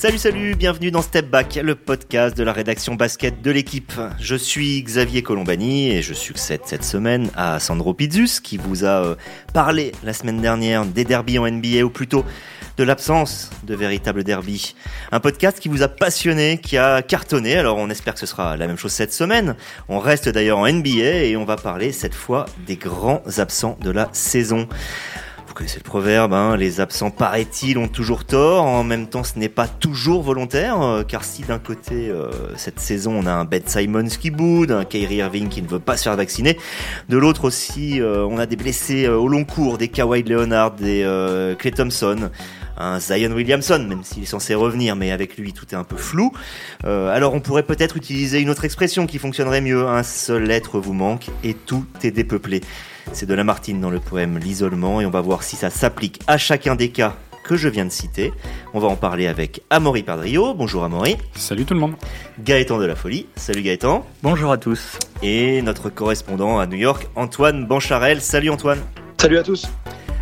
Salut, salut, bienvenue dans Step Back, le podcast de la rédaction basket de l'équipe. Je suis Xavier Colombani et je succède cette semaine à Sandro Pizzus qui vous a euh, parlé la semaine dernière des derbies en NBA ou plutôt de l'absence de véritables derby. Un podcast qui vous a passionné, qui a cartonné, alors on espère que ce sera la même chose cette semaine. On reste d'ailleurs en NBA et on va parler cette fois des grands absents de la saison. Vous connaissez le proverbe, hein, les absents paraît-il ont toujours tort. En même temps, ce n'est pas toujours volontaire, euh, car si d'un côté euh, cette saison on a un Ben Simons qui boude, un Kyrie Irving qui ne veut pas se faire vacciner, de l'autre aussi euh, on a des blessés au long cours, des Kawhi Leonard, des Clay Thompson un Zion Williamson, même s'il est censé revenir, mais avec lui tout est un peu flou. alors on pourrait peut-être utiliser une autre expression qui fonctionnerait mieux. Un seul être vous manque et tout est dépeuplé. C'est de Lamartine dans le poème L'isolement et on va voir si ça s'applique à chacun des cas que je viens de citer. On va en parler avec Amaury Pardrio. Bonjour Amaury. Salut tout le monde. Gaëtan de la Folie. Salut Gaëtan. Bonjour à tous. Et notre correspondant à New York, Antoine Bancharel. Salut Antoine. Salut à tous.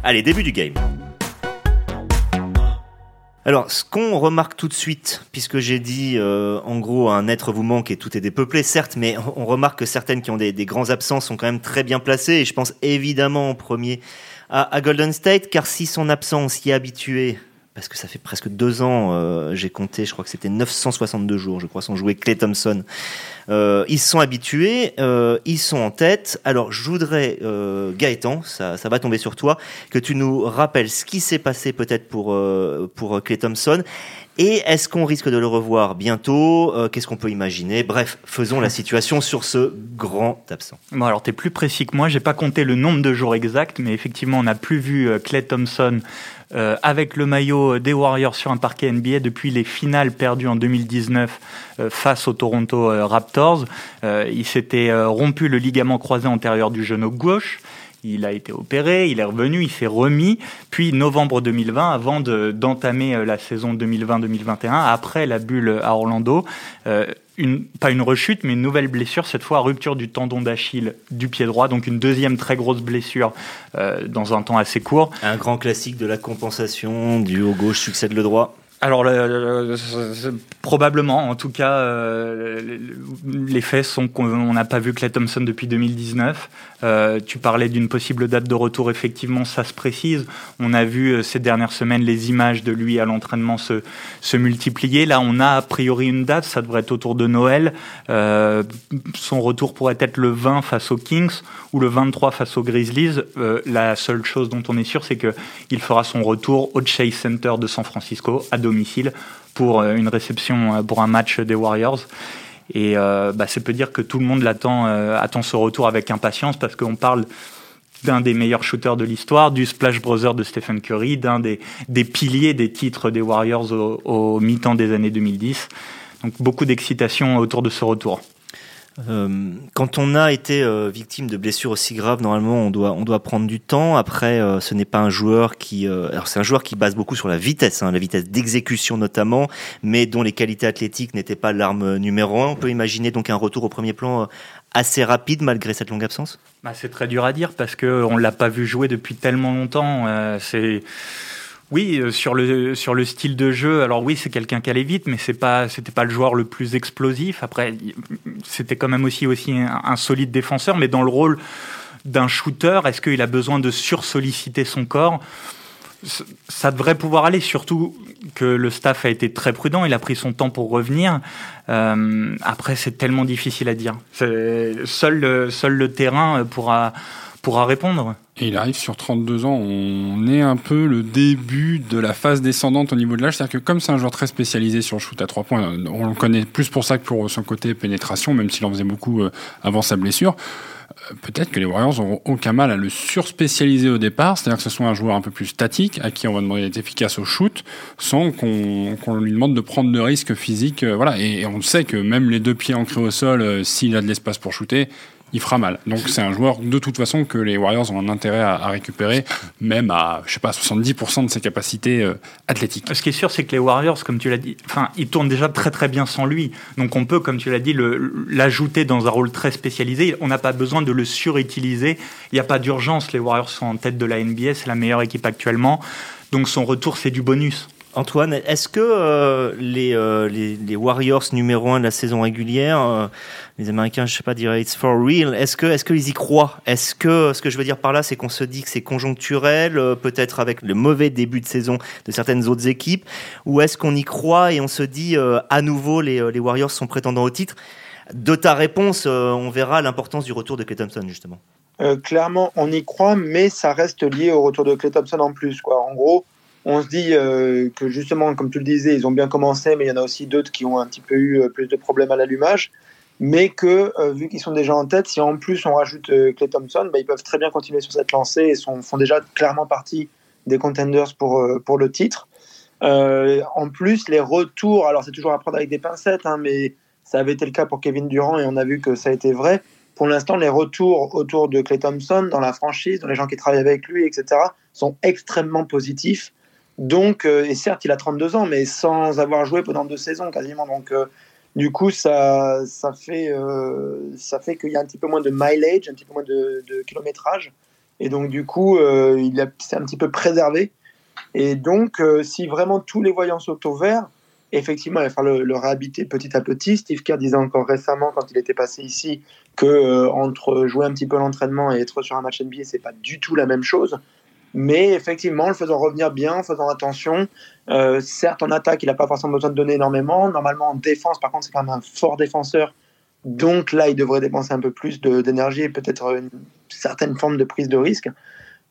Allez, début du game. Alors, ce qu'on remarque tout de suite, puisque j'ai dit, euh, en gros, un être vous manque et tout est dépeuplé, certes, mais on remarque que certaines qui ont des, grands absents sont quand même très bien placées, et je pense évidemment en premier à, Golden State, car si son absence y est habitué, parce que ça fait presque deux ans, euh, j'ai compté, je crois que c'était 962 jours, je crois, sans jouer Clay Thompson. Euh, ils sont habitués, euh, ils sont en tête. Alors, je voudrais, euh, Gaëtan, ça, va tomber sur toi, que tu nous rappelles ce qui s'est passé peut-être pour, euh, pour Clay Thompson. Et est-ce qu'on risque de le revoir bientôt? Euh, Qu'est-ce qu'on peut imaginer? Bref, faisons la situation sur ce grand absent. Bon, alors tu es plus précis que moi, j'ai pas compté le nombre de jours exact, mais effectivement, on n'a plus vu Clay Thompson euh, avec le maillot des Warriors sur un parquet NBA depuis les finales perdues en 2019 euh, face aux Toronto euh, Raptors. il s'était rompu le ligament croisé antérieur du genou gauche. Il a été opéré, il est revenu, il s'est remis. Puis novembre 2020, avant d'entamer la saison 2020-2021, après la bulle à Orlando, pas une rechute, mais une nouvelle blessure, cette fois rupture du tendon d'Achille du pied droit, donc une deuxième très grosse blessure euh, dans un temps assez court. Un grand classique de la compensation, du haut gauche succède le droit. Alors, probablement. En tout cas, euh, les faits sont qu'on n'a pas vu Clay Thompson depuis 2019. Euh, tu parlais d'une possible date de retour. Effectivement, ça se précise. On a vu euh, ces dernières semaines les images de lui à l'entraînement se, se multiplier. Là, on a a priori une date. Ça devrait être autour de Noël. Son retour pourrait être le 20 face aux Kings ou le 23 face aux Grizzlies. La seule chose dont on est sûr, c'est qu'il fera son retour au Chase Center de San Francisco à domicile pour euh, une réception euh, pour un match des Warriors. Et euh, bah, ça peut dire que tout le monde attend ce retour avec impatience parce qu'on parle d'un des meilleurs shooters de l'histoire, du Splash Brother de Stephen Curry, d'un des, des, piliers des titres des Warriors au mi-temps des années 2010. Donc beaucoup d'excitation autour de ce retour. Euh, quand on a été euh, victime de blessures aussi graves, normalement, on doit, on doit prendre du temps. Après, euh, ce n'est pas un joueur qui, alors c'est un joueur qui base beaucoup sur la vitesse, hein, la vitesse d'exécution notamment, mais dont les qualités athlétiques n'étaient pas l'arme numéro un. On peut imaginer donc un retour au premier plan assez rapide malgré cette longue absence? Bah, c'est très dur à dire parce que on l'a pas vu jouer depuis tellement longtemps. c'est oui, euh, sur le sur le style de jeu. Alors oui, c'est quelqu'un qui allait vite, mais c'est pas c'était pas le joueur le plus explosif. Après, c'était quand même aussi aussi un, solide défenseur, mais dans le rôle d'un shooter, est-ce qu'il a besoin de sursolliciter son corps? Ça devrait pouvoir aller, surtout que le staff a été très prudent, il a pris son temps pour revenir. Euh, après, c'est tellement difficile à dire. Seul, seul le terrain pourra, pourra répondre. Et il arrive sur 32 ans, on est un peu le début de la phase descendante au niveau de l'âge. C'est-à-dire que comme c'est un joueur très spécialisé sur le shoot à 3 points, on le connaît plus pour ça que pour son côté pénétration, même s'il en faisait beaucoup euh, avant sa blessure. Euh, peut-être que les Warriors n'auront aucun mal à le surspécialiser au départ, c'est-à-dire que ce soit un joueur un peu plus statique, à qui on va demander d'être efficace au shoot, sans qu'on lui demande de prendre de risques physiques. Euh, voilà. Et, on sait que même les deux pieds ancrés au sol, s'il a de l'espace pour shooter, il fera mal. Donc c'est un joueur de toute façon que les Warriors ont un intérêt à, récupérer, même à je sais pas 70% de ses capacités euh, athlétiques. Ce qui est sûr, c'est que les Warriors, comme tu l'as dit, enfin ils tournent déjà très très bien sans lui. Donc on peut, comme tu l'as dit, l'ajouter dans un rôle très spécialisé. On n'a pas besoin de le surutiliser. Il n'y a pas d'urgence. Les Warriors sont en tête de la NBA, c'est la meilleure équipe actuellement. Donc son retour, c'est du bonus. Antoine, est-ce que euh, les, les, Warriors numéro 1 de la saison régulière, les Américains, je sais pas, diraient it's for real, est-ce que est-ce qu'ils y croient? Est-ce que ce que je veux dire par là, c'est qu'on se dit que c'est conjoncturel, peut-être avec le mauvais début de saison de certaines autres équipes, ou est-ce qu'on y croit et on se dit à nouveau les, les Warriors sont prétendants au titre? De ta réponse, on verra l'importance du retour de Clay Thompson, justement. Euh, clairement, on y croit, mais ça reste lié au retour de Clay Thompson en plus. Quoi. En gros, on se dit euh, que justement, comme tu le disais, ils ont bien commencé, mais il y en a aussi d'autres qui ont un petit peu eu euh, plus de problèmes à l'allumage. Mais que, vu qu'ils sont déjà en tête, si en plus on rajoute Clay Thompson, bah, ils peuvent très bien continuer sur cette lancée et sont, font déjà clairement partie des contenders pour, pour le titre. en plus, les retours, alors c'est toujours à prendre avec des pincettes, hein, mais ça avait été le cas pour Kevin Durant et on a vu que ça a été vrai pour l'instant, les retours autour de Clay Thompson dans la franchise, dans les gens qui travaillent avec lui, etc., sont extrêmement positifs. Donc, euh, et certes, il a 32 ans, mais sans avoir joué pendant deux saisons quasiment. Donc, euh, du coup, ça, ça fait, euh, ça fait qu'il y a un petit peu moins de mileage, un petit peu moins de, kilométrage. Et donc, du coup, il s'est un petit peu préservé. Et donc, si vraiment tous les voyants sont au vert, effectivement, il va falloir le, réhabiter petit à petit. Steve Kerr disait encore récemment, quand il était passé ici, que entre jouer un petit peu l'entraînement et être sur un match NBA, c'est pas du tout la même chose. Mais effectivement, en le faisant revenir bien, en faisant attention, euh, certes en attaque, il n'a pas forcément besoin de donner énormément. Normalement en défense, par contre, c'est quand même un fort défenseur. Donc là, il devrait dépenser un peu plus d'énergie et peut-être une certaine forme de prise de risque.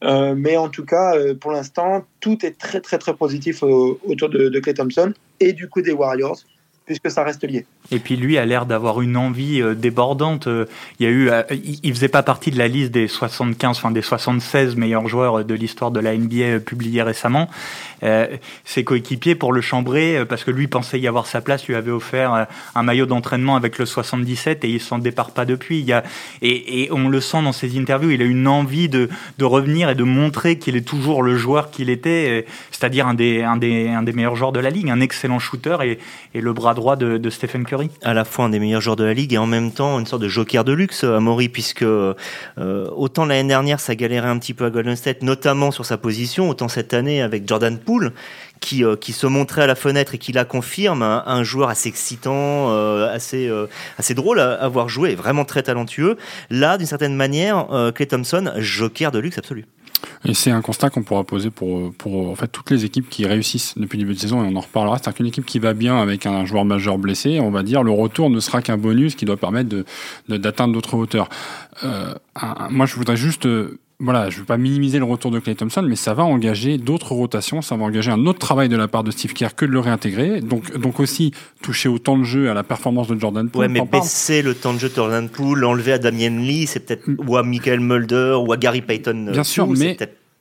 Euh, mais en tout cas, pour l'instant, tout est très très très positif autour de Clay Thompson et du coup des Warriors, puisque ça reste lié. Et puis lui a l'air d'avoir une envie euh, débordante. Euh, il y a eu, euh, il faisait pas partie de la liste des 75, enfin des 76 meilleurs joueurs de l'histoire de la NBA publiée récemment. ses coéquipiers pour le chambrer, parce que lui pensait y avoir sa place, lui avait offert un maillot d'entraînement avec le 77 et il s'en départ pas depuis. Et, on le sent dans ses interviews, il a une envie de, revenir et de montrer qu'il est toujours le joueur qu'il était, c'est-à-dire un des, meilleurs joueurs de la ligue, un excellent shooter et, et le bras droit de, de Stephen Curry. À la fois un des meilleurs joueurs de la ligue et en même temps une sorte de joker de luxe à Maury, puisque euh, autant l'année dernière ça galérait un petit peu à Golden State, notamment sur sa position, autant cette année avec Jordan Poole. Qui, euh, se montrait à la fenêtre et qui la confirme, un, joueur assez excitant, euh, assez, assez drôle à avoir joué, vraiment très talentueux. Là, d'une certaine manière, Clay Thompson, joker de luxe absolu. Et c'est un constat qu'on pourra poser pour, pour en fait, toutes les équipes qui réussissent depuis le début de saison, et on en reparlera. C'est-à-dire qu'une équipe qui va bien avec un joueur majeur blessé, on va dire le retour ne sera qu'un bonus qui doit permettre d'atteindre de, d'autres hauteurs. Euh, moi, je voudrais juste voilà, je ne veux pas minimiser le retour de Clay Thompson, mais ça va engager d'autres rotations, ça va engager un autre travail de la part de Steve Kerr que de le réintégrer. Donc, donc aussi toucher au temps de jeu, à la performance de Jordan Poole. Ouais, mais baisser le temps de jeu de Jordan Poole, l'enlever à Damien Lee, c'est peut-être ou à Michael Mulder ou à Gary Payton. Bien sûr, mais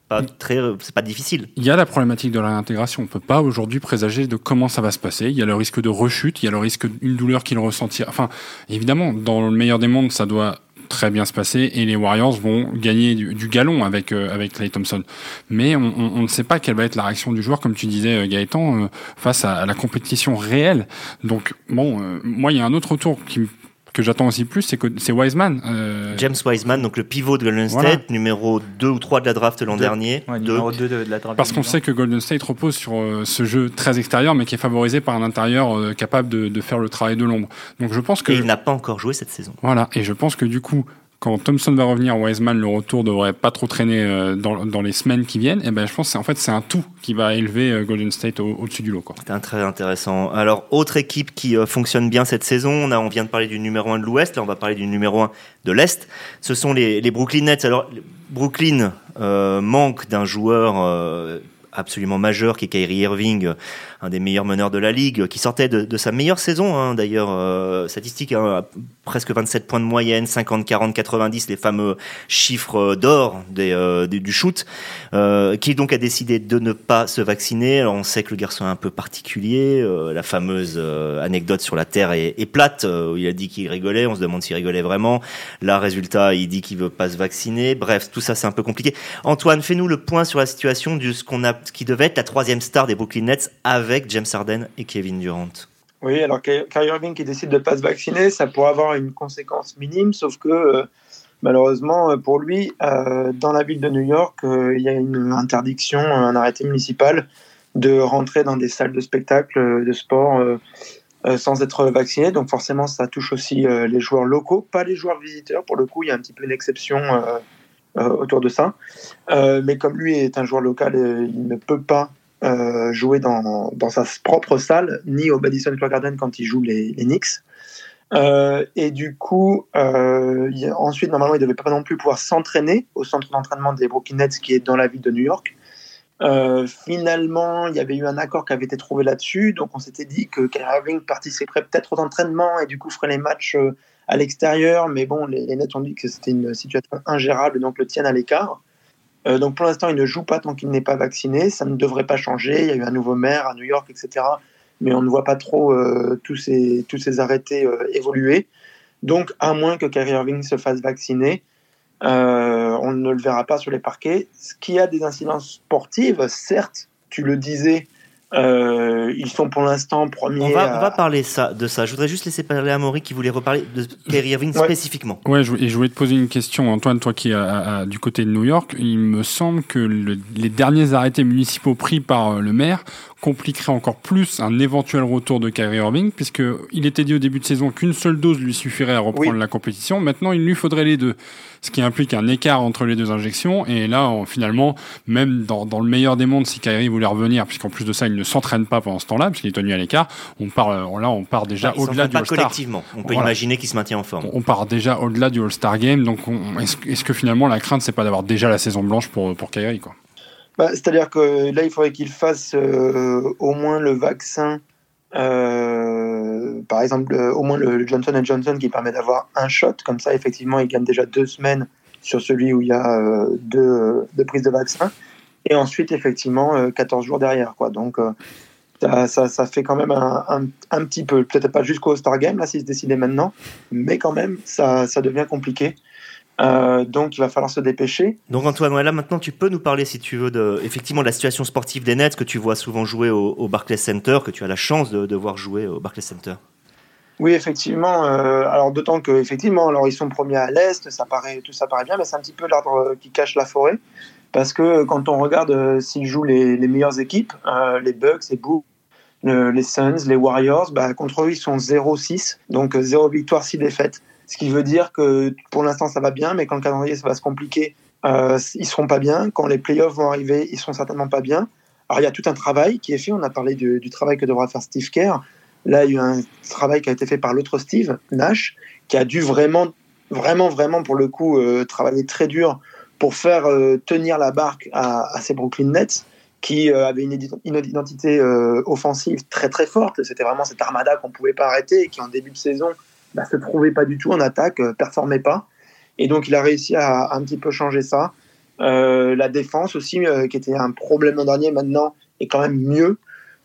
pas très, c'est pas difficile. Il y a la problématique de la réintégration. On peut pas aujourd'hui présager de comment ça va se passer. Il y a le risque de rechute, il y a le risque d'une douleur qu'il ressentira. Enfin, évidemment, dans le meilleur des mondes, ça doit très bien se passer et les Warriors vont gagner du, galon avec euh, avec Clay Thompson. Mais on, on, ne sait pas quelle va être la réaction du joueur, comme tu disais euh, Gaëtan, euh, face à, la compétition réelle. Donc bon, moi il y a un autre tour qui me que j'attends aussi plus, c'est que c'est Wiseman. Euh... James Wiseman, donc le pivot de Golden State, numéro 2 ou 3 de la draft l'an dernier. numéro 2 de, la draft. Parce qu'on sait que Golden State repose sur euh, ce jeu très extérieur, mais qui est favorisé par un intérieur euh, capable de, de, faire le travail de l'ombre. Donc je pense que. Et il n'a pas encore joué cette saison. Voilà, et je pense que du coup, quand Thompson va revenir, Wiseman, le retour devrait pas trop traîner euh, dans, dans les semaines qui viennent. Et ben, je pense que en fait c'est un tout qui va élever euh, Golden State au-dessus du lot. C'est très intéressant. Alors autre équipe qui euh, fonctionne bien cette saison, on, on vient de parler du numéro 1 de l'Ouest, là on va parler du numéro 1 de l'Est. Ce sont les, les Brooklyn Nets. Alors Brooklyn manque d'un joueur absolument majeur qui est Kyrie Irving un des meilleurs meneurs de la ligue, qui sortait de, sa meilleure saison, hein, d'ailleurs, euh, statistique, hein, presque 27 points de moyenne, 50, 40, 90, les fameux chiffres d'or euh, du shoot, euh, qui donc a décidé de ne pas se vacciner. Alors on sait que le garçon est un peu particulier, la fameuse anecdote sur la Terre est, plate, où il a dit qu'il rigolait, on se demande s'il rigolait vraiment. Là, résultat, il dit qu'il veut pas se vacciner. Bref, tout ça c'est un peu compliqué. Antoine, fais-nous le point sur la situation de ce qu'on a, qui devait être la troisième star des Brooklyn Nets avec James Harden et Kevin Durant. Oui, alors Kyrie Irving qui décide de ne pas se vacciner, ça pourrait avoir une conséquence minime, sauf que euh, malheureusement euh, pour lui, euh, dans la ville de New York, il y a une interdiction, un arrêté municipal de rentrer dans des salles de spectacle, de sport sans être vaccinés. Donc forcément, ça touche aussi les joueurs locaux, pas les joueurs visiteurs. Pour le coup, il y a un petit peu une exception autour de ça. mais comme lui est un joueur local, il ne peut pas jouer dans, dans, sa propre salle, ni au Madison Square Garden quand il joue les, Knicks. Euh, et du coup, euh, ensuite, normalement, il ne devait pas non plus pouvoir s'entraîner au centre d'entraînement des Brooklyn Nets qui est dans la ville de New York. Euh, finalement, il y avait eu un accord qui avait été trouvé là-dessus. Donc, on s'était dit que Kyrie Irving participerait peut-être aux entraînements et du coup ferait les matchs à l'extérieur. Mais bon, les, Nets ont dit que c'était une situation ingérable, donc le tiennent à l'écart. donc, pour l'instant, il ne joue pas tant qu'il n'est pas vacciné. Ça ne devrait pas changer. Il y a eu un nouveau maire à New York, etc mais on ne voit pas trop euh, tous, ces, tous ces arrêtés euh, évoluer. Donc, à moins que Kyrie Irving se fasse vacciner, euh, on ne le verra pas sur les parquets. Ce qui a des incidences sportives, certes, tu le disais, euh, ils sont pour l'instant premiers. On va, on va parler ça, de ça. Je voudrais juste laisser parler à Maury qui voulait reparler de Kyrie Irving spécifiquement. Ouais, je, et je voulais te poser une question, Antoine, toi qui es du côté de New York. Il me semble que les derniers arrêtés municipaux pris par le maire compliquerait encore plus un éventuel retour de Kyrie Irving, puisqu'il était dit au début de saison qu'une seule dose lui suffirait à reprendre la compétition. Maintenant, il lui faudrait les deux, ce qui implique un écart entre les deux injections. Et là, finalement, même dans, dans, le meilleur des mondes, si Kyrie voulait revenir, puisqu'en plus de ça, il ne s'entraîne pas pendant ce temps-là, puisqu'il est tenu à l'écart, on part, euh, là, on part déjà bah, au-delà du All-Star. collectivement. On peut imaginer qu'il se maintient en forme. On part déjà au-delà du All-Star Game. Donc, est-ce que finalement, la crainte, c'est pas d'avoir déjà la saison blanche pour, pour Kyrie, quoi? Bah, c'est-à-dire que là, il faudrait qu'il fasse euh, au moins le vaccin, euh, par exemple, au moins le Johnson Johnson qui permet d'avoir un shot. Comme ça, effectivement, il gagne déjà deux semaines sur celui où il y a euh, deux, prises de vaccin. Et ensuite, effectivement, 14 jours derrière. Quoi. Donc, ça, fait quand même un, un, petit peu, peut-être pas jusqu'au Star Game, là, s'il se décidait maintenant, mais quand même, ça devient compliqué. Euh, donc il va falloir se dépêcher. Donc Antoine, là maintenant tu peux nous parler si tu veux de effectivement de la situation sportive des Nets que tu vois souvent jouer au, Barclays Center, que tu as la chance de, voir jouer au Barclays Center. Oui, effectivement. Euh, alors d'autant que effectivement, alors ils sont premiers à l'est, ça paraît tout ça paraît bien, mais c'est un petit peu l'arbre qui cache la forêt, parce que quand on regarde euh, s'ils jouent les, meilleures équipes, les Bucks, les Bulls, les Suns, les Warriors, bah, contre eux ils sont 0-6, donc 0 victoire, 6 défaites. Ce qui veut dire que pour l'instant, ça va bien, mais quand le calendrier ça va se compliquer, euh, ils seront pas bien. Quand les playoffs vont arriver, ils seront certainement pas bien. Alors, il y a tout un travail qui est fait. On a parlé du, travail que devra faire Steve Kerr. Là, il y a eu un travail qui a été fait par l'autre Steve, Nash, qui a dû vraiment, vraiment, vraiment, pour le coup, euh, travailler très dur pour faire euh, tenir la barque à, ces Brooklyn Nets qui euh, avaient une, une identité offensive très très forte. C'était vraiment cette armada qu'on ne pouvait pas arrêter et qui en début de saison bah, se trouvait pas du tout en attaque, euh, performait pas. Et donc il a réussi à, un petit peu changer ça. Euh, la défense aussi, euh, qui était un problème l'an dernier, maintenant est quand même mieux.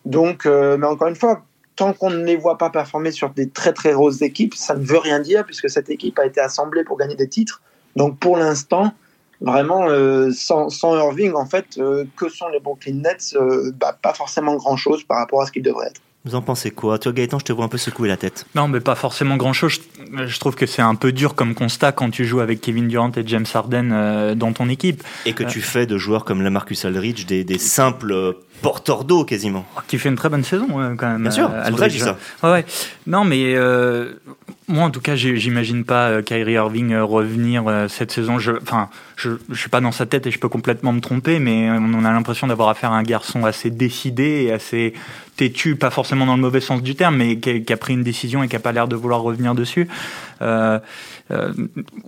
Donc, mais encore une fois, tant qu'on ne les voit pas performer sur des très très grosses équipes, ça ne veut rien dire puisque cette équipe a été assemblée pour gagner des titres. Donc pour l'instant, vraiment, sans, sans, Irving, en fait, que sont les Brooklyn Nets bah, Pas forcément grand-chose par rapport à ce qu'ils devraient être. Vous en pensez quoi? Toi, Gaëtan, je te vois un peu secouer la tête. Non, mais pas forcément grand-chose. Je, trouve que c'est un peu dur comme constat quand tu joues avec Kevin Durant et James Harden euh, dans ton équipe. Et que tu euh. fais de joueurs comme Lamarcus Aldridge des, des simples euh, porteurs d'eau quasiment. Qui fait une très bonne saison quand même. Bien sûr, c'est vrai que ça. Ouais, Non, mais moi, en tout cas, j'imagine pas Kyrie Irving revenir cette saison. Je, enfin, je, je suis pas dans sa tête et je peux complètement me tromper, mais on a l'impression d'avoir affaire à un garçon assez décidé et assez têtu, pas forcément dans le mauvais sens du terme, mais qui, a pris une décision et qui a pas l'air de vouloir revenir dessus. Euh, euh,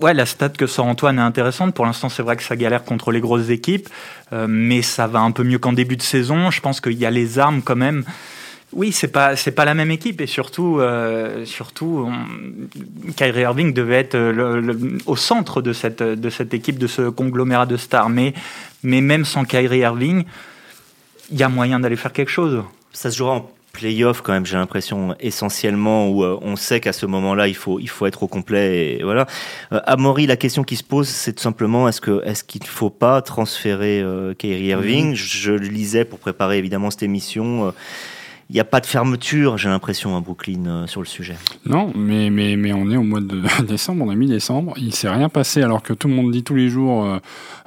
ouais, la stat que sort Antoine est intéressante. Pour l'instant, c'est vrai que ça galère contre les grosses équipes, euh, mais ça va un peu mieux qu'en début de saison. Je pense qu'il y a les armes quand même. Oui, c'est pas c'est pas la même équipe et surtout surtout Kyrie Irving devait être au centre de cette de cette équipe de ce conglomérat de stars. Mais mais même sans Kyrie Irving, il y a moyen d'aller faire quelque chose ça se jouera en playoff quand même, j'ai l'impression, essentiellement, où euh, on sait qu'à ce moment-là, il faut, il faut être au complet. Et voilà. Euh, à Maury, la question qui se pose, c'est tout simplement, est-ce que est-ce qu'il ne faut pas transférer euh, Kyrie Irving? Je lisais pour préparer évidemment cette émission. Il n'y a pas de fermeture, j'ai l'impression, à Brooklyn euh, sur le sujet. Non, mais, mais, mais on est au mois de décembre, on est mi-décembre. Il s'est rien passé alors que tout le monde dit tous les jours euh,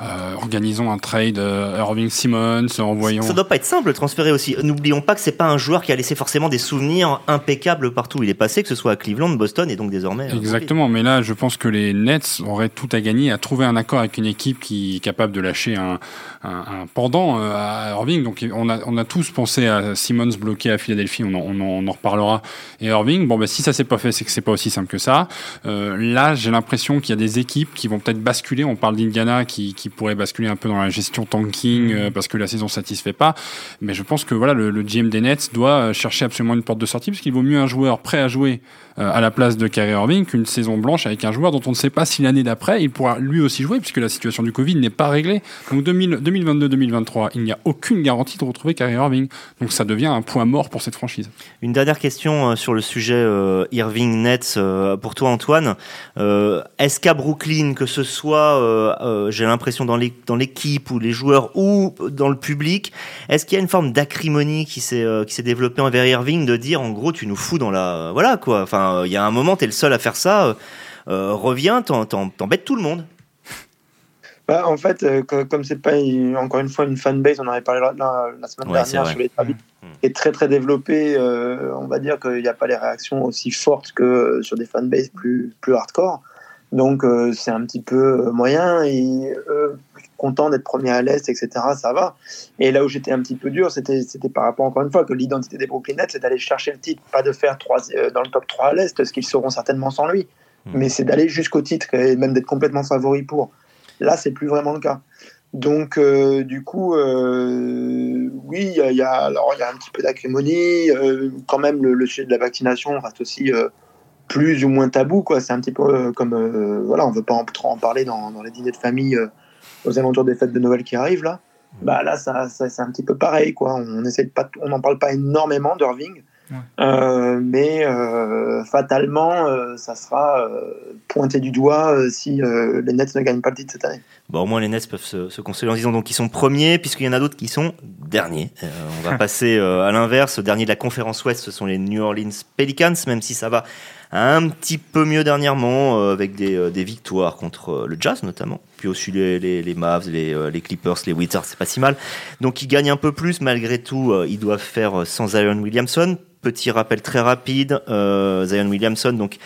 euh organisons un trade Irving Simmons, envoyons. Ça, ne doit pas être simple de transférer aussi. N'oublions pas que c'est pas un joueur qui a laissé forcément des souvenirs impeccables partout. Il est passé, que ce soit à Cleveland, Boston et donc désormais. Exactement, mais là je pense que les Nets auraient tout à gagner à trouver un accord avec une équipe qui est capable de lâcher un, un, un pendant à Irving. Donc on a, on a tous pensé à Simmons bloqué à Philadelphie, on en, on en, reparlera. Et Irving, bon, bah, si ça s'est pas fait, c'est que c'est pas aussi simple que ça. Euh, là, j'ai l'impression qu'il y a des équipes qui vont peut-être basculer. On parle d'Indiana qui, qui pourrait basculer un peu dans la gestion tanking euh, parce que la saison satisfait pas. Mais je pense que voilà, le, le GM des Nets doit chercher absolument une porte de sortie parce qu'il vaut mieux un joueur prêt à jouer euh, à la place de Kyrie Irving qu'une saison blanche avec un joueur dont on ne sait pas si l'année d'après il pourra lui aussi jouer puisque la situation du Covid n'est pas réglée. Donc 2022-2023, il n'y a aucune garantie de retrouver Kyrie Irving. Donc ça devient un point mort pour cette franchise. Une dernière question euh, sur le sujet euh, Irving Nets pour toi Antoine. Est-ce qu'à Brooklyn, que ce soit, j'ai l'impression dans l'équipe ou les joueurs ou dans le public, est-ce qu'il y a une forme d'acrimonie qui s'est développée envers Irving de dire en gros tu nous fous dans la voilà quoi. Enfin il y a un moment, tu es le seul à faire ça. Euh, euh, reviens, t'embêtes tout le monde. Bah, en fait, euh, comme c'est pas encore une fois une fanbase, on en avait parlé la, semaine dernière sur les mmh, mmh. est très très développé. on va dire qu'il n'y a pas les réactions aussi fortes que sur des fanbases plus plus hardcore. Donc c'est un petit peu moyen. Et content d'être premier à l'Est, etc. Ça va. Et là où j'étais un petit peu dur, c'était par rapport, encore une fois, que l'identité des Brooklyn Nets, c'est d'aller chercher le titre, pas de faire trois, euh, dans le top 3 à l'Est, parce qu'ils seront certainement sans lui. Hmm. Mais c'est d'aller jusqu'au titre et même d'être complètement favori pour. Là, c'est plus vraiment le cas. Donc, euh, du coup, euh, oui, il y, a, alors il y a un petit peu d'acrimonie. quand même, le, sujet de la vaccination reste aussi plus ou moins tabou. C'est un petit peu comme, voilà, on veut pas en, trop en parler dans, dans les dîners de famille aux alentours des fêtes de Noël qui arrivent là, bah là ça, c'est un petit peu pareil quoi. On n'en parle pas énormément d'Irving, euh, mais euh, fatalement euh, ça sera pointé du doigt si les Nets ne gagnent pas le titre cette année. Bon, au moins les Nets peuvent se, consoler en disant donc qu'ils sont premiers puisqu'il y en a d'autres qui sont derniers. on va passer à l'inverse. Dernier de la conférence Ouest, ce sont les New Orleans Pelicans, même si ça va un petit peu mieux dernièrement euh, avec des, euh, des, victoires contre euh, le Jazz notamment, puis aussi les, les, les Mavs, les, les, Clippers, les Wizards, c'est pas si mal. Donc ils gagnent un peu plus malgré tout, ils doivent faire sans Zion Williamson. Petit rappel très rapide, Zion Williamson donc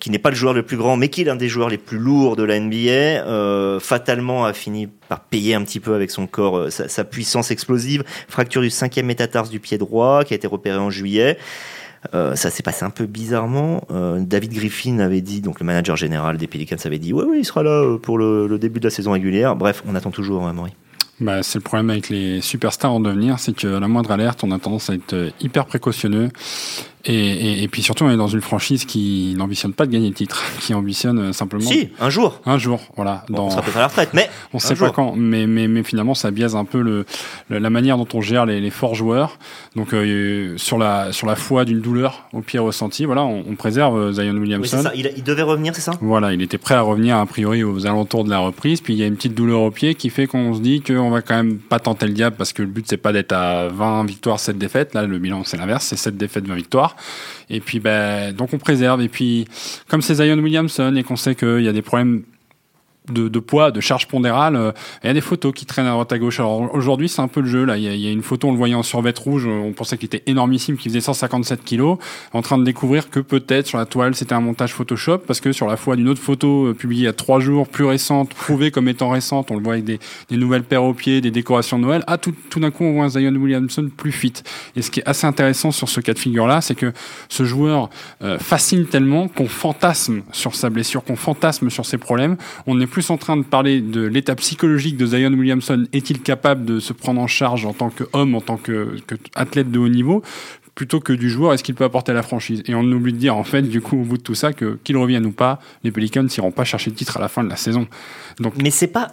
qui n'est pas le joueur le plus grand, mais qui est l'un des joueurs les plus lourds de la NBA, fatalement a fini par payer un petit peu avec son corps sa, sa, puissance explosive. Fracture du cinquième métatarse du pied droit qui a été repéré en juillet. Euh, ça s'est passé un peu bizarrement. Euh, David Griffin avait dit, donc le manager général des Pelicans avait dit, ouais, oui, il sera là euh, pour le, début de la saison régulière. Bref, on attend toujours, hein. Bah, c'est le problème avec les superstars en devenir, c'est que la moindre alerte, on a tendance à être hyper précautionneux et, et, et, puis surtout, on est dans une franchise qui n'ambitionne pas de gagner le titre, qui ambitionne euh, simplement. Si, un jour. Un jour, voilà. Bon, dans... On sera peut-être à la retraite, mais. On sait pas quand, mais, mais, mais finalement, ça biaise un peu le, la manière dont on gère les, les forts joueurs. Donc, euh, sur, la, sur la foi d'une douleur au pied ressenti, voilà, on, on préserve euh, Zion Williamson. Oui, ça. Il, il, devait revenir, c'est ça? Voilà, il était prêt à revenir a priori aux alentours de la reprise. Puis il y a une petite douleur au pied qui fait qu'on se dit qu'on va quand même pas tenter le diable parce que le but, c'est pas d'être à 20 victoires, 7 défaites. Là, le bilan, c'est l'inverse, c'est 7 défaites, 20 victoires. Et puis, ben, donc on préserve. Et puis, comme c'est Zion Williamson et qu'on sait qu'il y a des problèmes de, poids, de charge pondérale. Euh, il y a des photos qui traînent à droite à gauche. Alors aujourd'hui, c'est un peu le jeu. Là, il y, a, une photo, on le voyait en survêt rouge. On pensait qu'il était énormissime, qu'il faisait 157 kilos. En train de découvrir que peut-être sur la toile, c'était un montage Photoshop, parce que sur la foi d'une autre photo euh, publiée il y a trois jours, plus récente, prouvée comme étant récente, on le voit avec des, nouvelles paires aux pieds, des décorations de Noël. Ah, tout, d'un coup, on voit un Zion Williamson plus fit. Et ce qui est assez intéressant sur ce cas de figure-là, c'est que ce joueur euh, fascine tellement qu'on fantasme sur sa blessure, qu'on fantasme sur ses problèmes. On n'est plus en train de parler de l'état psychologique de Zion Williamson. Est-il capable de se prendre en charge en tant qu'homme, en tant qu'athlète de haut niveau plutôt que du joueur, est-ce qu'il peut apporter à la franchise? Et on oublie de dire, en fait, du coup, au bout de tout ça, que qu'il revienne ou pas, les Pelicans n'iront pas chercher le titre à la fin de la saison. Mais c'est pas,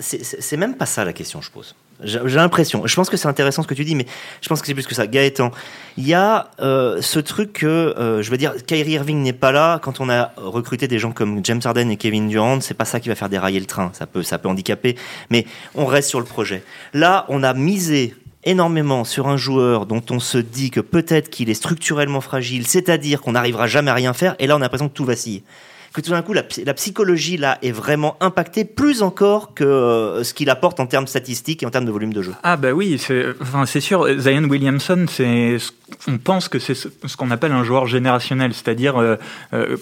même pas ça la question, je pose. J'ai l'impression. Je pense que c'est intéressant ce que tu dis, mais je pense que c'est plus que ça. Gaëtan, il y a euh, ce truc que, euh, je veux dire, Kyrie Irving n'est pas là. Quand on a recruté des gens comme James Harden et Kevin Durant, c'est pas ça qui va faire dérailler le train. Ça peut, ça peut handicaper, mais on reste sur le projet. Là, on a misé énormément sur un joueur dont on se dit que peut-être qu'il est structurellement fragile, c'est-à-dire qu'on n'arrivera jamais à rien faire, et là on a l'impression que tout vacille que tout d'un coup la, psychologie là est vraiment impactée plus encore que euh, ce qu'il apporte en termes statistiques et en termes de volume de jeu. Ah bah oui, c'est enfin, sûr. Zion Williamson, c'est on pense que c'est ce qu'on appelle un joueur générationnel, c'est-à-dire euh, euh,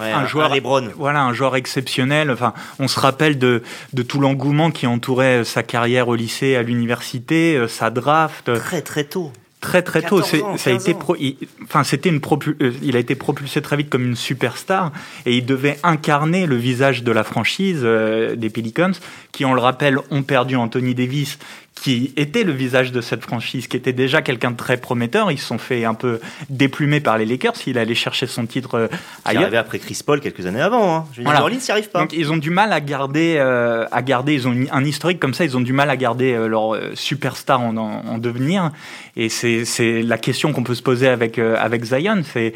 un joueur un voilà un joueur exceptionnel. Enfin, on se rappelle de, de tout l'engouement qui entourait sa carrière au lycée, à l'université, sa draft. Très très tôt très très tôt. ça a été il, enfin c'était une euh, il a été propulsé très vite comme une superstar et il devait incarner le visage de la franchise euh, des Pelicans qui, on le rappelle, ont perdu Anthony Davis qui était le visage de cette franchise, qui était déjà quelqu'un de très prometteur. Ils se sont fait un peu déplumer par les Lakers. Il allait chercher son titre euh, ailleurs. arrivé après Chris Paul quelques années avant. Hein. Je veux Orleans n'y arrive pas. Donc ils ont du mal à garder, à garder. Ils ont un historique comme ça. Ils ont du mal à garder leur superstar en, en devenir. Et c'est la question qu'on peut se poser avec, euh, avec Zion, c'est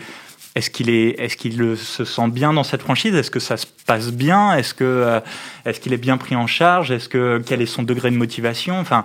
est-ce qu'il est, est-ce qu'il se sent bien dans cette franchise? Est-ce que ça se passe bien? Est-ce que, euh, est-ce qu'il est bien pris en charge? Est-ce que quel est son degré de motivation? Enfin,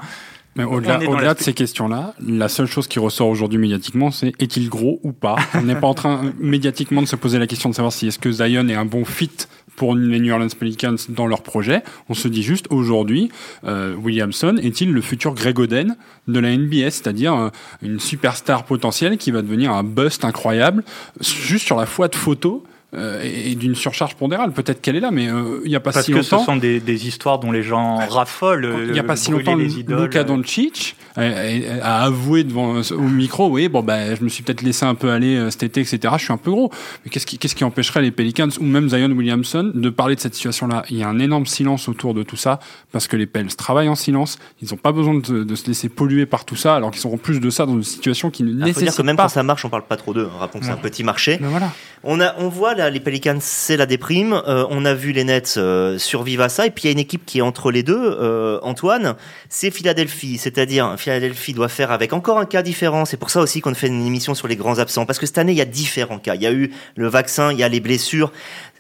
mais au-delà, au-delà de ces questions-là, la seule chose qui ressort aujourd'hui médiatiquement, c'est est-il gros ou pas? On n'est pas en train médiatiquement de se poser la question de savoir si est-ce que Zion est un bon fit pour les New Orleans Pelicans dans leur projet. On se dit juste aujourd'hui, euh, Williamson est-il le futur Greg Oden de la NBA, c'est-à-dire euh, une superstar potentielle qui va devenir un bust incroyable juste sur la foi de photos euh, et, d'une surcharge pondérale. Peut-être qu'elle est là, mais euh, il n'y a pas si longtemps. Parce que ce sont des, des, histoires dont les gens raffolent. Il n'y a pas si longtemps, Luka Doncic a, avoué devant au micro, oui, bon ben, je me suis peut-être laissé un peu aller euh, cet été, etc. Je suis un peu gros. Mais qu'est-ce qui, qu'est-ce qui empêcherait les Pelicans ou même Zion Williamson de parler de cette situation-là? Il y a un énorme silence autour de tout ça parce que les Pels travaillent en silence. Ils n'ont pas besoin de, de, se laisser polluer par tout ça, alors qu'ils sont en plus de ça dans une situation qui ne ah, nécessite dire que même quand ça marche, on parle pas trop d'eux. Rappelons que c'est un petit marché. Ben voilà. On a, on voit les Pelicans, c'est la déprime. Euh, on a vu les Nets euh, survivre à ça. Et puis il y a une équipe qui est entre les deux, euh, Antoine, c'est Philadelphie. C'est-à-dire, Philadelphie doit faire avec encore un cas différent. C'est pour ça aussi qu'on fait une émission sur les grands absents. Parce que cette année, il y a différents cas. Il y a eu le vaccin, il y a les blessures.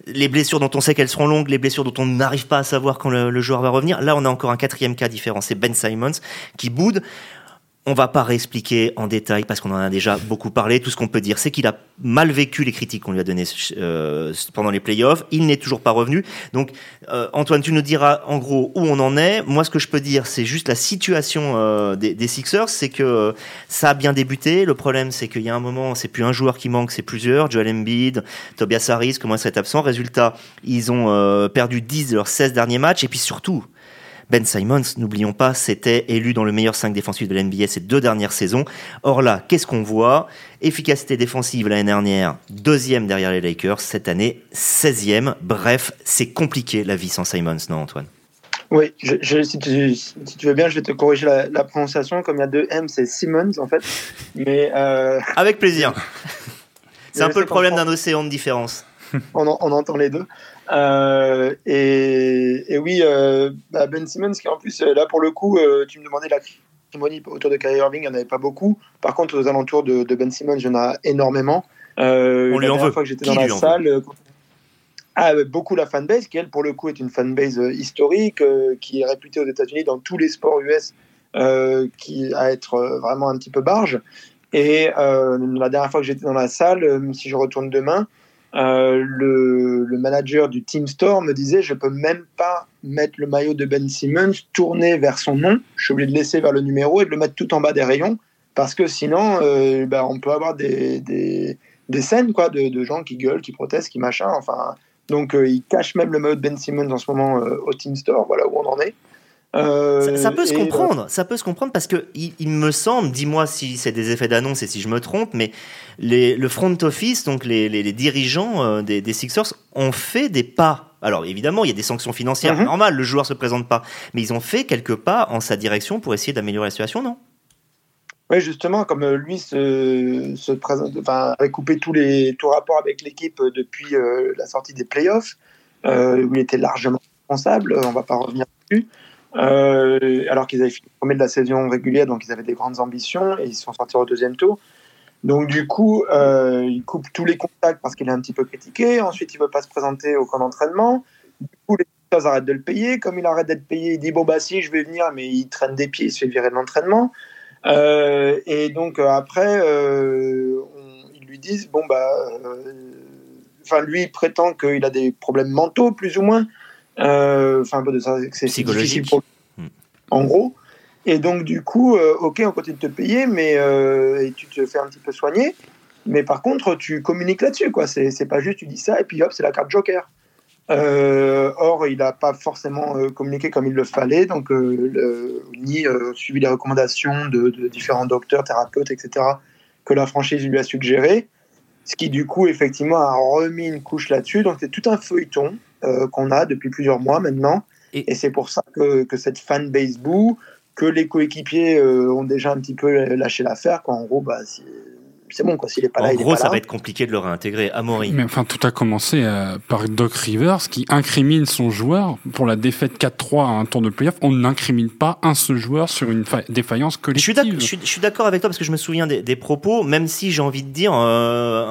Les blessures dont on sait qu'elles seront longues, les blessures dont on n'arrive pas à savoir quand le, le joueur va revenir. Là, on a encore un quatrième cas différent. C'est Ben Simons qui boude. On va pas réexpliquer en détail parce qu'on en a déjà beaucoup parlé. Tout ce qu'on peut dire, c'est qu'il a mal vécu les critiques qu'on lui a données euh, pendant les playoffs. Il n'est toujours pas revenu. Donc, euh, Antoine, tu nous diras en gros où on en est. Moi, ce que je peux dire, c'est juste la situation euh, des, des, Sixers, c'est que ça a bien débuté. Le problème, c'est qu'il y a un moment, c'est plus un joueur qui manque, c'est plusieurs. Joel Embiid, Tobias Harris commencent à être absents. Résultat, ils ont perdu 10 de leurs 16 derniers matchs. Et puis surtout, ben Simons, n'oublions pas, s'était élu dans le meilleur 5 défensif de l'NBA ces deux dernières saisons. Or là, qu'est-ce qu'on voit? Efficacité défensive l'année dernière, deuxième derrière les Lakers, cette année 16e. Bref, c'est compliqué la vie sans Simons, non Antoine? Oui, si, tu, veux bien, je vais te corriger la, prononciation. Comme il y a deux M, c'est Simmons en fait. Mais euh, Avec plaisir. c'est un peu le problème d'un océan de différence. on, on, entend les deux. Euh, et, oui, euh, bah, Ben Simmons, qui en plus, là pour le coup, euh, tu me demandais la timonie autour de Kyrie Irving, il n'y en avait pas beaucoup. Par contre, aux alentours de, Ben Simmons, il y en a énormément. On lui en veut. fois que j'étais dans la salle, ah, beaucoup la fanbase, qui elle, pour le coup, est une fanbase historique, qui est réputée aux États-Unis dans tous les sports US, qui à être vraiment un petit peu barge. Et la dernière fois que j'étais dans la salle, si je retourne demain, euh, le, manager du Team Store me disait je peux même pas mettre le maillot de Ben Simmons tourner vers son nom, je suis obligé de laisser vers le numéro et de le mettre tout en bas des rayons parce que sinon euh, bah, on peut avoir des, des, des scènes quoi de, de, gens qui gueulent, qui protestent, qui machin. Enfin donc euh, il cache même le maillot de Ben Simmons en ce moment au Team Store. Voilà où on en est. Euh, ça, peut se comprendre, ça peut se comprendre parce que il, me semble, dis-moi si c'est des effets d'annonce et si je me trompe, mais les, le front office, donc les, les, dirigeants euh, des, des, Sixers, ont fait des pas. Alors évidemment, il y a des sanctions financières, mhm. normal, le joueur se présente pas, mais ils ont fait quelques pas en sa direction pour essayer d'améliorer la situation, non? Oui, justement, comme euh, lui se, se présente, enfin, avait coupé tous les tout rapport avec l'équipe depuis la sortie des playoffs, où il était largement responsable. On va pas revenir dessus. Euh, alors qu'ils avaient fini premier de la saison régulière, donc ils avaient des grandes ambitions et ils sont sortis au deuxième tour. Donc du coup, euh, il coupe tous les contacts parce qu'il est un petit peu critiqué. Ensuite, il veut pas se présenter au camp d'entraînement. Du coup, les choses arrêtent de le payer. Comme il arrête d'être payé, il dit bon bah si, je vais venir, mais il traîne des pieds, il se fait virer de l'entraînement. et donc après, ils lui disent bon bah, enfin lui il prétend qu'il a des problèmes mentaux plus ou moins, enfin un peu de ça, c'est psychologique. Hmm. En gros. Et donc, du coup, ok, on continue de te payer, mais et tu te fais un petit peu soigner. Mais par contre, tu communiques là-dessus, quoi. C'est pas juste tu dis ça et puis hop, c'est la carte Joker. Euh, or, il n'a pas forcément euh, communiqué comme il le fallait, donc euh, ni suivi les recommandations de, différents docteurs, thérapeutes, etc., que la franchise lui a suggéré. Ce qui, du coup, effectivement, a remis une couche là-dessus. Donc, c'est tout un feuilleton qu'on a depuis plusieurs mois maintenant. Et, c'est pour ça que, que cette fanbase boue, que les coéquipiers ont déjà un petit peu lâché l'affaire. En gros, bah, c'est bon quoi. S'il est pas là, en gros, ça va être compliqué de le réintégrer. Amaury. Mais enfin, tout a commencé euh, par Doc Rivers qui incrimine son joueur pour la défaite 4-3 à un tour de playoff. On n'incrimine pas un seul joueur sur une défaillance collective. Je suis d'accord avec toi parce que je me souviens des, propos, même si j'ai envie de dire euh,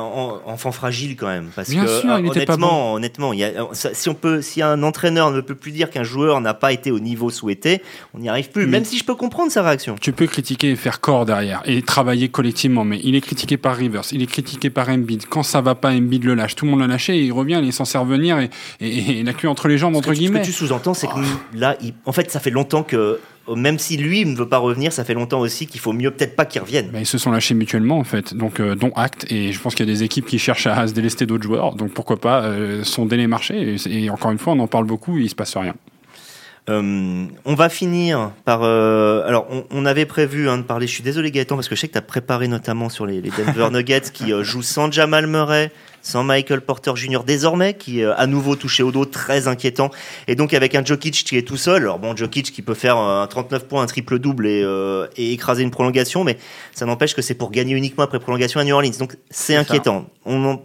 enfant fragile quand même. Parce Bien que sûr, il honnêtement, pas bon. honnêtement, il y a, si on peut, si un entraîneur ne peut plus dire qu'un joueur n'a pas été au niveau souhaité, on n'y arrive plus. Même si je peux comprendre sa réaction. Tu peux critiquer et faire corps derrière et travailler collectivement, mais il est critiqué par Rivers, il est critiqué par Embiid. Quand ça va pas, Embiid le lâche. Tout le monde l'a lâché et il revient, il est censé revenir et, et, la queue entre les jambes, entre guillemets. Ce que tu sous-entends, c'est que là, en fait, ça fait longtemps que même si lui ne veut pas revenir, ça fait longtemps aussi qu'il faut mieux peut-être pas qu'il revienne. ils se sont lâchés mutuellement en fait, donc euh, dont acte. Et je pense qu'il y a des équipes qui cherchent à, se délester d'autres joueurs, donc pourquoi pas euh, sonder les marchés. Et, encore une fois, on en parle beaucoup, et il se passe rien. Euh, on va finir par. Euh, alors, on, avait prévu hein, de parler. Je suis désolé, Gaëtan, parce que je sais que tu as préparé notamment sur les, Denver Nuggets qui euh, jouent sans Jamal Murray, sans Michael Porter Jr. désormais, qui est à nouveau touché au dos, très inquiétant. Et donc, avec un Jokic qui est tout seul. Alors, bon, Jokic qui peut faire un 39 points, un triple-double et, et, écraser une prolongation, mais ça n'empêche que c'est pour gagner uniquement après prolongation à New Orleans. Donc, c'est inquiétant.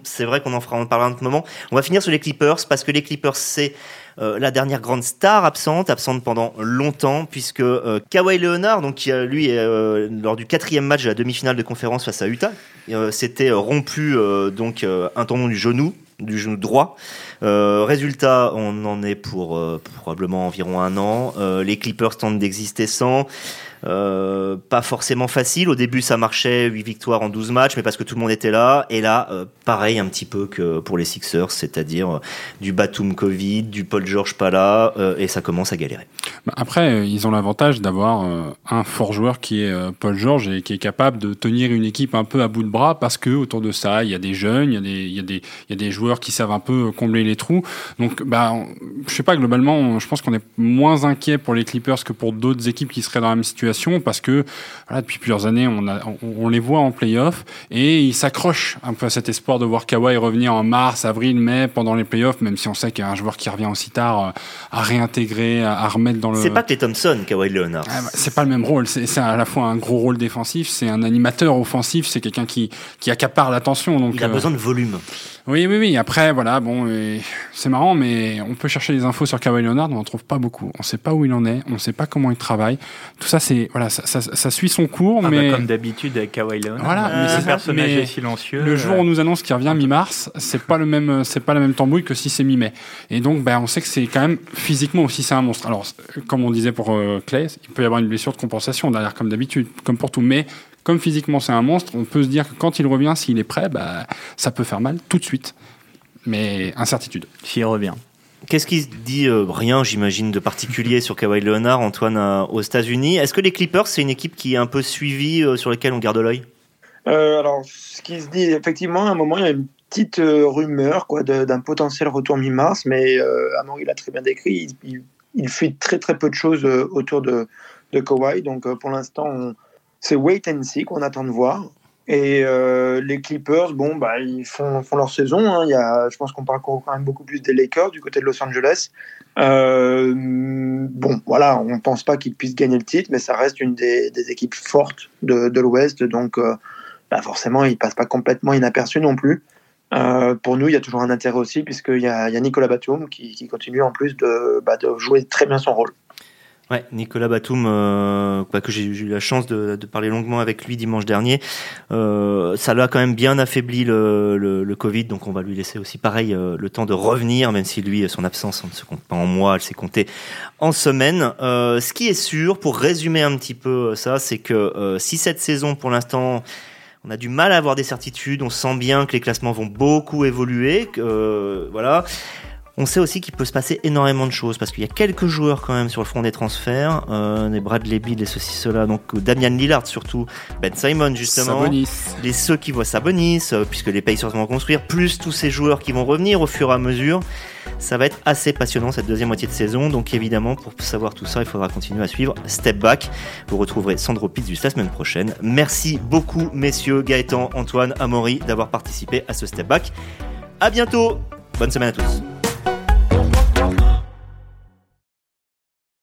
C'est vrai qu'on en fera, on en parlera un moment. On va finir sur les Clippers, parce que les Clippers, c'est euh, la dernière grande star absente, absente pendant longtemps, puisque euh, Kawhi Leonard, donc qui lui euh, lors du quatrième match de la demi-finale de conférence face à Utah, s'était rompu donc un tendon du genou du genou droit. résultat, on en est pour probablement environ un an. les Clippers tentent d'exister sans. Euh, pas forcément facile. Au début, ça marchait, 8 victoires en 12 matchs, mais parce que tout le monde était là. Et là, euh, pareil un petit peu que pour les Sixers, c'est-à-dire euh, du Batum Covid, du Paul George pas là, et ça commence à galérer. Bah, après, ils ont l'avantage d'avoir un fort joueur qui est Paul George et qui est capable de tenir une équipe un peu à bout de bras parce que autour de ça, il y a des jeunes, il y a des, joueurs qui savent un peu combler les trous. Donc, bah, je sais pas, globalement, je pense qu'on est moins inquiet pour les Clippers que pour d'autres équipes qui seraient dans la même situation parce que depuis plusieurs années, on, on, les voit en playoff et ils s'accrochent un peu à cet espoir de voir Kawhi revenir en mars, avril, mai pendant les playoffs, même si on sait qu'il y a un joueur qui revient aussi tard euh, à réintégrer, à, remettre dans le. C'est pas les Thompson, Kawhi Leonard. Ah, bah, c'est pas le même rôle. C'est à la fois un gros rôle défensif, c'est un animateur offensif, c'est quelqu'un qui, qui accapare l'attention. Donc, il a euh, besoin de volume. Oui, oui, oui. Après, voilà, bon, c'est marrant, mais on peut chercher des infos sur Kawhi Leonard, on n'en trouve pas beaucoup. On ne sait pas où il en est, on ne sait pas comment il travaille. Tout ça, c'est voilà, ça, ça, suit son cours, ah bah, mais comme d'habitude avec Kawhi Leonard. Voilà, mais personnage est silencieux. Le jour où on nous annonce qu'il revient mi-mars, c'est pas le même, c'est pas la même tambouille que si c'est mi-mai. Et donc, ben, on sait que c'est quand même physiquement aussi c'est un monstre. Alors, comme on disait pour euh, Clay, il peut y avoir une blessure de compensation derrière, comme d'habitude, comme pour tout. Mais comme physiquement c'est un monstre, on peut se dire que quand il revient, s'il est prêt, bah, ça peut faire mal tout de suite mais incertitude. S'il revient. Qu'est-ce qui se dit euh, Rien, j'imagine, de particulier sur Kawhi Leonard, Antoine, euh, aux États-Unis? Est-ce que les Clippers, c'est une équipe qui est un peu suivie, euh, sur laquelle on garde l'œil? Alors, ce qui se dit, effectivement, à un moment, il y a une petite rumeur quoi, d'un potentiel retour mi-mars, mais Amaury l'a très bien décrit. Il, il, fuit très très peu de choses autour de Kawhi. Donc, pour l'instant, c'est wait and see qu'on attend de voir. Et euh, les Clippers, bon, bah, ils font, leur saison. Hein. Il y a, je pense qu'on parle quand même beaucoup plus des Lakers du côté de Los Angeles. Euh, bon, voilà, on ne pense pas qu'ils puissent gagner le titre, mais ça reste une des, équipes fortes de, l'Ouest. Donc, euh, bah, forcément, ils ne passent pas complètement inaperçus non plus. Pour nous, il y a toujours un intérêt aussi, puisqu'il y a, il y a Nicolas Batum qui, continue en plus bah, de jouer très bien son rôle. Ouais, Nicolas Batum, euh, bah, que j'ai eu la chance de, de, parler longuement avec lui dimanche dernier, euh, ça l'a quand même bien affaibli le, le, le, Covid, donc on va lui laisser aussi pareil euh, le temps de revenir, même si lui, son absence, on ne se compte pas en mois, elle s'est comptée en semaines. Euh, ce qui est sûr, pour résumer un petit peu ça, c'est que euh, si cette saison, pour l'instant, on a du mal à avoir des certitudes, on sent bien que les classements vont beaucoup évoluer, que, voilà. On sait aussi qu'il peut se passer énormément de choses parce qu'il y a quelques joueurs quand même sur le front des transferts, euh, des Bradley Bill et ceci cela, donc Damian Lillard surtout, Ben Simon justement, Sabonis. les ceux qui voient Sabonis euh, puisque les Pacers vont construire, plus tous ces joueurs qui vont revenir au fur et à mesure. Ça va être assez passionnant cette deuxième moitié de saison, donc évidemment pour savoir tout ça, il faudra continuer à suivre Step Back. Vous retrouverez Sandro Pizzus la semaine prochaine. Merci beaucoup messieurs Gaëtan, Antoine, Amaury d'avoir participé à ce Step Back. À bientôt. Bonne semaine à tous.